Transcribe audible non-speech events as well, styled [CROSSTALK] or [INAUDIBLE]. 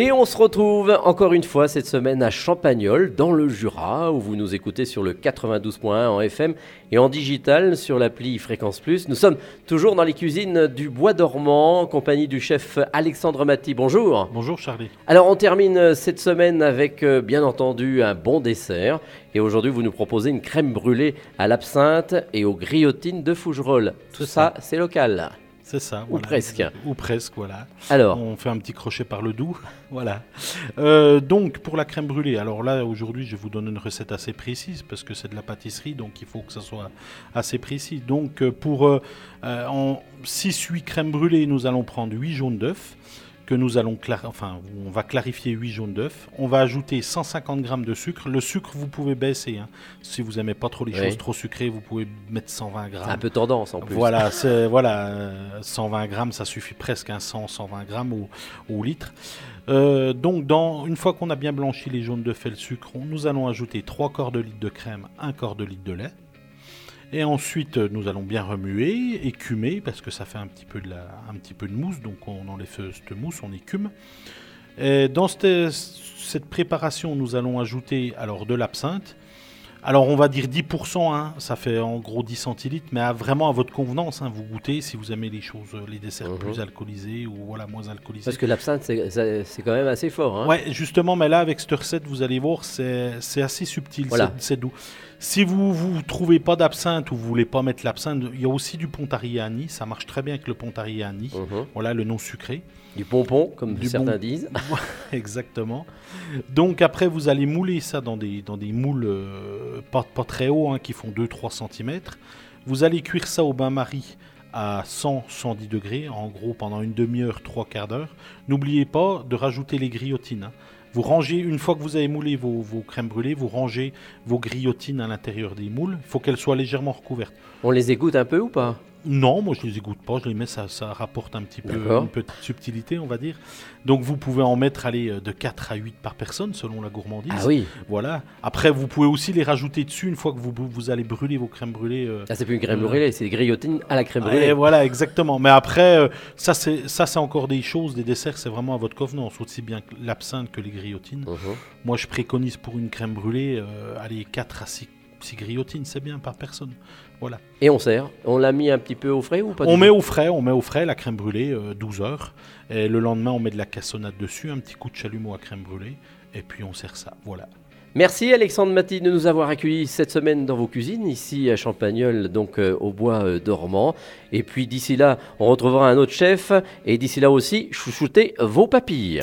Et on se retrouve encore une fois cette semaine à Champagnol, dans le Jura, où vous nous écoutez sur le 92.1 en FM et en digital sur l'appli Fréquence Plus. Nous sommes toujours dans les cuisines du Bois dormant, en compagnie du chef Alexandre Maty. Bonjour. Bonjour Charlie. Alors on termine cette semaine avec euh, bien entendu un bon dessert. Et aujourd'hui vous nous proposez une crème brûlée à l'absinthe et aux grillotines de Fougerolles. Tout ça, c'est local. C'est ça. Ou presque. Ou presque, voilà. Alors On fait un petit crochet par le doux. [LAUGHS] voilà. Euh, donc, pour la crème brûlée, alors là, aujourd'hui, je vous donner une recette assez précise parce que c'est de la pâtisserie, donc il faut que ça soit assez précis. Donc, euh, pour euh, euh, en 6-8 crèmes brûlées, nous allons prendre 8 jaunes d'œufs que nous allons enfin on va clarifier 8 jaunes d'œufs. On va ajouter 150 g de sucre. Le sucre vous pouvez baisser. hein. Si vous aimez pas trop les Oui. choses trop sucrées, vous pouvez mettre 120 grammes. un peu tendance en plus. Voilà, [LAUGHS] c'est voilà, euh, 120 grammes, ça suffit presque, un 100, 120 grammes au, au litre. Euh, donc, dans, une fois qu'on a bien blanchi les jaunes d'œufs et le sucre, on- nous allons ajouter 3 quarts de litre de crème, 1 quart de litre de lait. Et ensuite, euh, nous allons bien remuer, écumer, parce que ça fait un petit peu de, la, un petit peu de mousse, donc on enlève euh, cette mousse, on écume. Et dans cette, cette préparation, nous allons ajouter alors de l'absinthe. Alors on va dire 10%, hein, ça fait en gros 10 centilitres, mais à- vraiment à votre convenance, hein, vous goûtez si vous aimez les choses, euh, les desserts Mhm. plus alcoolisés ou voilà moins alcoolisés. Parce que l'absinthe, c'est- quand même assez fort. hein. Ouais, justement, mais là, avec cette recette, vous allez voir, c'est assez subtil, Voilà. c'est doux. Si vous vous trouvez pas d'absinthe ou vous voulez pas mettre l'absinthe, il y a aussi du Nîmes, ça marche très bien avec le Nîmes. Mhm. Voilà le nom sucré. Du pompon, comme Du certains bon- disent. [LAUGHS] Exactement. Donc après, vous allez mouler ça dans des, dans des moules euh, pas, pas très hauts, hein, qui font 2-3 cm. Vous allez cuire ça au bain-marie à 100-110 degrés, en gros pendant une demi-heure, trois quarts d'heure. N'oubliez pas de rajouter les grillotines. hein. Vous rangez, une fois que vous avez moulé vos, vos crèmes brûlées, vous rangez vos grillotines à l'intérieur des moules. Il faut qu'elles soient légèrement recouvertes. On les égoutte un peu ou pas? Non, moi je les égoutte pas, je les mets, ça, ça rapporte un petit peu une petite subtilité, on va dire. Donc vous pouvez en mettre allez, euh, de 4 à 8 par personne selon la gourmandise. Ah oui. Voilà. Après, vous pouvez aussi les rajouter dessus une fois que vous, vous allez brûler vos crèmes brûlées. euh. Ah, c'est plus une crème Euh. brûlée, c'est des grillotines à la crème Et brûlée. voilà, exactement. Mais après, euh, ça c'est ça c'est encore des choses, des desserts, c'est vraiment à votre convenance, aussi bien l'absinthe que les grillotines. Mhm. Moi, je préconise pour une crème brûlée, allez, 4 à 6, grillotines, c'est bien par personne. Voilà. Et on sert. On l'a mis un petit peu au frais ou pas On met au frais, on met au frais la crème brûlée, euh, 12 heures. Et le lendemain, on met de la cassonade dessus, un petit coup de chalumeau à crème brûlée, et puis on sert ça. Voilà. Merci Alexandre Maty de nous avoir accueillis cette semaine dans vos cuisines, ici à Champagnol, donc euh, au bois euh, dormant. Et puis d'ici là, on retrouvera un autre chef. Et d'ici là aussi, chouchoutez vos papilles.